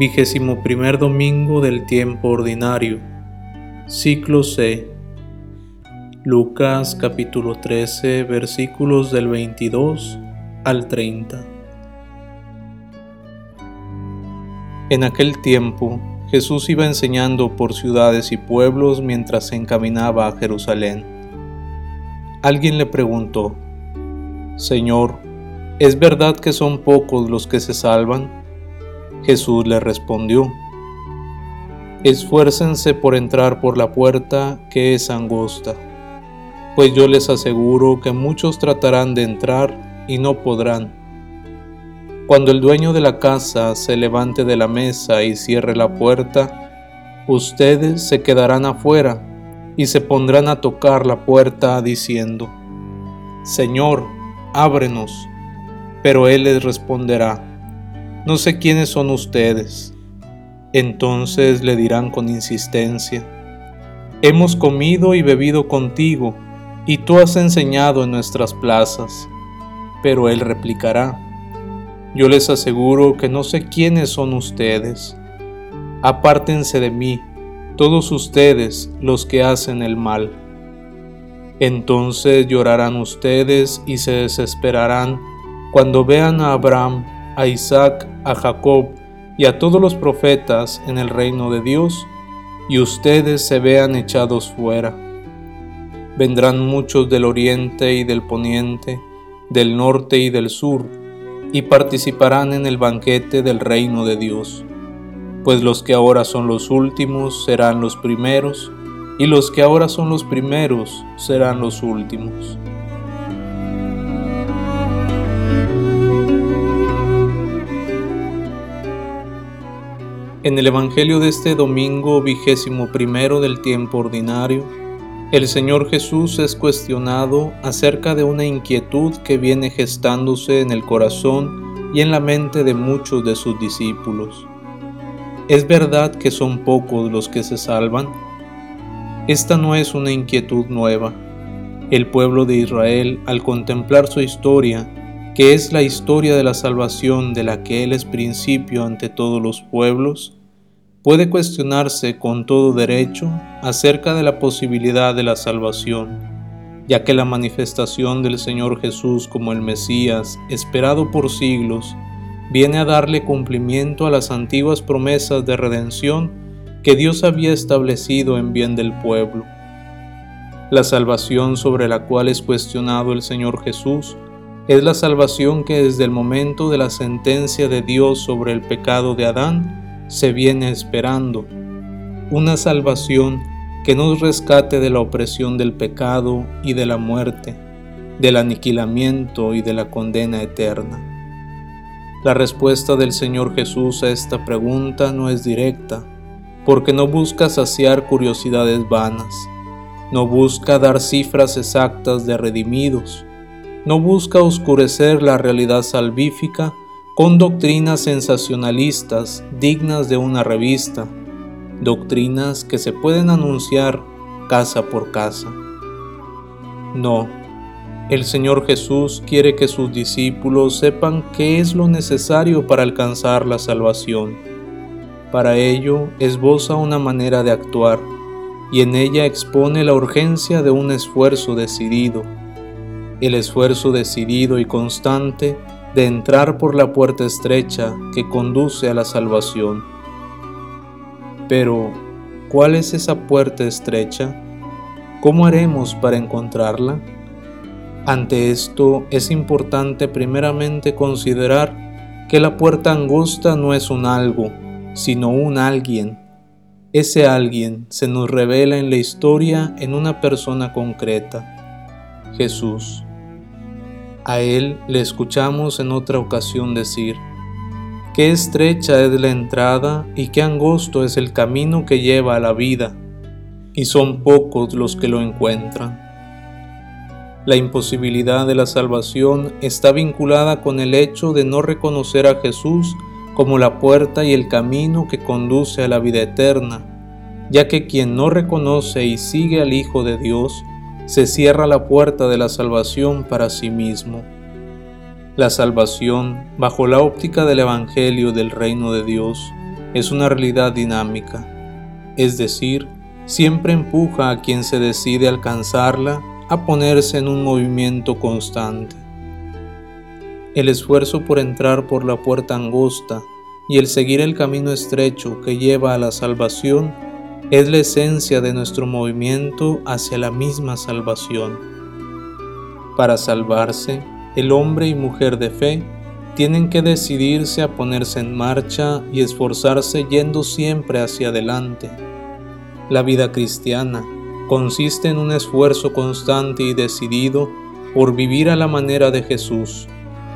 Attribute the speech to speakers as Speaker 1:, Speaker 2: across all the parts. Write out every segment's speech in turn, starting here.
Speaker 1: Vigésimo primer domingo del tiempo ordinario. Ciclo C. Lucas capítulo 13 versículos del 22 al 30. En aquel tiempo Jesús iba enseñando por ciudades y pueblos mientras se encaminaba a Jerusalén. Alguien le preguntó, Señor, ¿es verdad que son pocos los que se salvan? Jesús le respondió, Esfuércense por entrar por la puerta que es angosta, pues yo les aseguro que muchos tratarán de entrar y no podrán. Cuando el dueño de la casa se levante de la mesa y cierre la puerta, ustedes se quedarán afuera y se pondrán a tocar la puerta diciendo, Señor, ábrenos. Pero él les responderá, no sé quiénes son ustedes. Entonces le dirán con insistencia, Hemos comido y bebido contigo, y tú has enseñado en nuestras plazas. Pero él replicará, Yo les aseguro que no sé quiénes son ustedes. Apártense de mí, todos ustedes los que hacen el mal. Entonces llorarán ustedes y se desesperarán cuando vean a Abraham a Isaac, a Jacob y a todos los profetas en el reino de Dios, y ustedes se vean echados fuera. Vendrán muchos del oriente y del poniente, del norte y del sur, y participarán en el banquete del reino de Dios. Pues los que ahora son los últimos serán los primeros, y los que ahora son los primeros serán los últimos. En el Evangelio de este domingo vigésimo primero del tiempo ordinario, el Señor Jesús es cuestionado acerca de una inquietud que viene gestándose en el corazón y en la mente de muchos de sus discípulos. ¿Es verdad que son pocos los que se salvan? Esta no es una inquietud nueva. El pueblo de Israel, al contemplar su historia, que es la historia de la salvación de la que Él es principio ante todos los pueblos, puede cuestionarse con todo derecho acerca de la posibilidad de la salvación, ya que la manifestación del Señor Jesús como el Mesías, esperado por siglos, viene a darle cumplimiento a las antiguas promesas de redención que Dios había establecido en bien del pueblo. La salvación sobre la cual es cuestionado el Señor Jesús es la salvación que desde el momento de la sentencia de Dios sobre el pecado de Adán se viene esperando. Una salvación que nos rescate de la opresión del pecado y de la muerte, del aniquilamiento y de la condena eterna. La respuesta del Señor Jesús a esta pregunta no es directa, porque no busca saciar curiosidades vanas, no busca dar cifras exactas de redimidos, no busca oscurecer la realidad salvífica con doctrinas sensacionalistas dignas de una revista, doctrinas que se pueden anunciar casa por casa. No, el Señor Jesús quiere que sus discípulos sepan qué es lo necesario para alcanzar la salvación. Para ello esboza una manera de actuar y en ella expone la urgencia de un esfuerzo decidido el esfuerzo decidido y constante de entrar por la puerta estrecha que conduce a la salvación. Pero, ¿cuál es esa puerta estrecha? ¿Cómo haremos para encontrarla? Ante esto es importante primeramente considerar que la puerta angosta no es un algo, sino un alguien. Ese alguien se nos revela en la historia en una persona concreta, Jesús. A él le escuchamos en otra ocasión decir, Qué estrecha es la entrada y qué angosto es el camino que lleva a la vida, y son pocos los que lo encuentran. La imposibilidad de la salvación está vinculada con el hecho de no reconocer a Jesús como la puerta y el camino que conduce a la vida eterna, ya que quien no reconoce y sigue al Hijo de Dios se cierra la puerta de la salvación para sí mismo. La salvación, bajo la óptica del Evangelio del reino de Dios, es una realidad dinámica, es decir, siempre empuja a quien se decide alcanzarla a ponerse en un movimiento constante. El esfuerzo por entrar por la puerta angosta y el seguir el camino estrecho que lleva a la salvación es la esencia de nuestro movimiento hacia la misma salvación. Para salvarse, el hombre y mujer de fe tienen que decidirse a ponerse en marcha y esforzarse yendo siempre hacia adelante. La vida cristiana consiste en un esfuerzo constante y decidido por vivir a la manera de Jesús,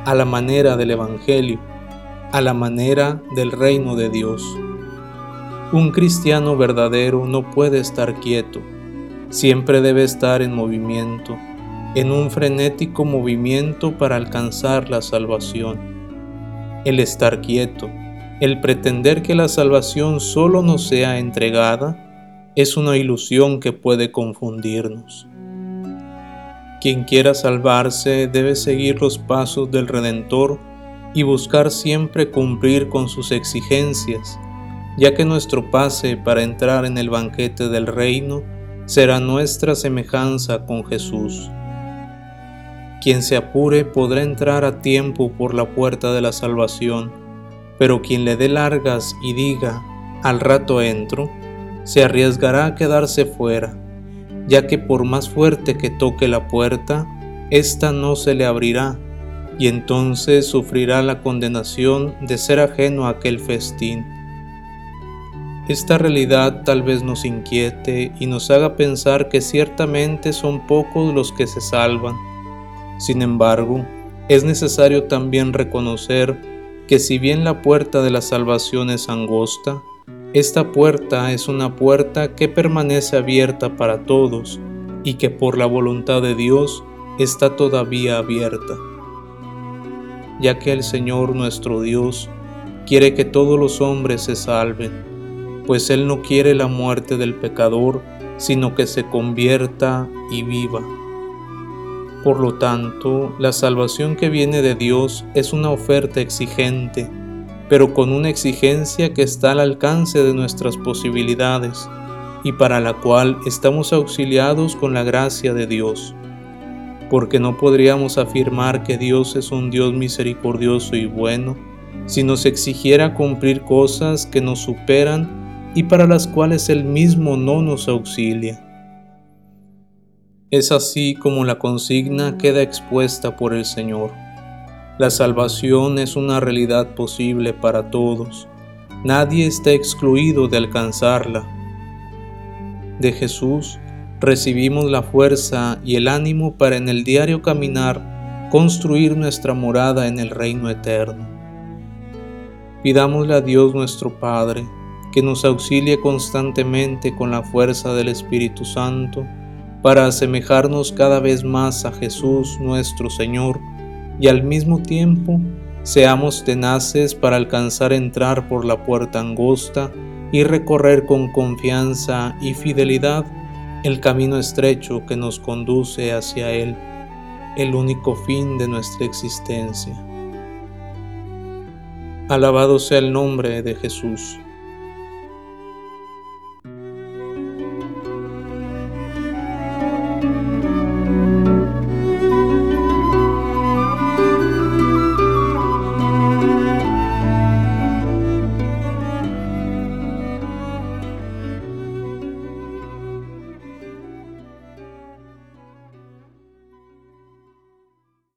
Speaker 1: a la manera del Evangelio, a la manera del reino de Dios. Un cristiano verdadero no puede estar quieto, siempre debe estar en movimiento, en un frenético movimiento para alcanzar la salvación. El estar quieto, el pretender que la salvación solo nos sea entregada, es una ilusión que puede confundirnos. Quien quiera salvarse debe seguir los pasos del Redentor y buscar siempre cumplir con sus exigencias, ya que nuestro pase para entrar en el banquete del reino será nuestra semejanza con Jesús. Quien se apure podrá entrar a tiempo por la puerta de la salvación, pero quien le dé largas y diga, al rato entro, se arriesgará a quedarse fuera, ya que por más fuerte que toque la puerta, ésta no se le abrirá, y entonces sufrirá la condenación de ser ajeno a aquel festín. Esta realidad tal vez nos inquiete y nos haga pensar que ciertamente son pocos los que se salvan. Sin embargo, es necesario también reconocer que si bien la puerta de la salvación es angosta, esta puerta es una puerta que permanece abierta para todos y que por la voluntad de Dios está todavía abierta, ya que el Señor nuestro Dios quiere que todos los hombres se salven, pues Él no quiere la muerte del pecador, sino que se convierta y viva. Por lo tanto, la salvación que viene de Dios es una oferta exigente, pero con una exigencia que está al alcance de nuestras posibilidades y para la cual estamos auxiliados con la gracia de Dios. Porque no podríamos afirmar que Dios es un Dios misericordioso y bueno si nos exigiera cumplir cosas que nos superan y para las cuales Él mismo no nos auxilia. Es así como la consigna queda expuesta por el Señor. La salvación es una realidad posible para todos. Nadie está excluido de alcanzarla. De Jesús recibimos la fuerza y el ánimo para en el diario caminar construir nuestra morada en el reino eterno. Pidámosle a Dios nuestro Padre que nos auxilie constantemente con la fuerza del Espíritu Santo para asemejarnos cada vez más a Jesús nuestro Señor y al mismo tiempo seamos tenaces para alcanzar entrar por la puerta angosta y recorrer con confianza y fidelidad el camino estrecho que nos conduce hacia Él, el único fin de nuestra existencia. Alabado sea el nombre de Jesús.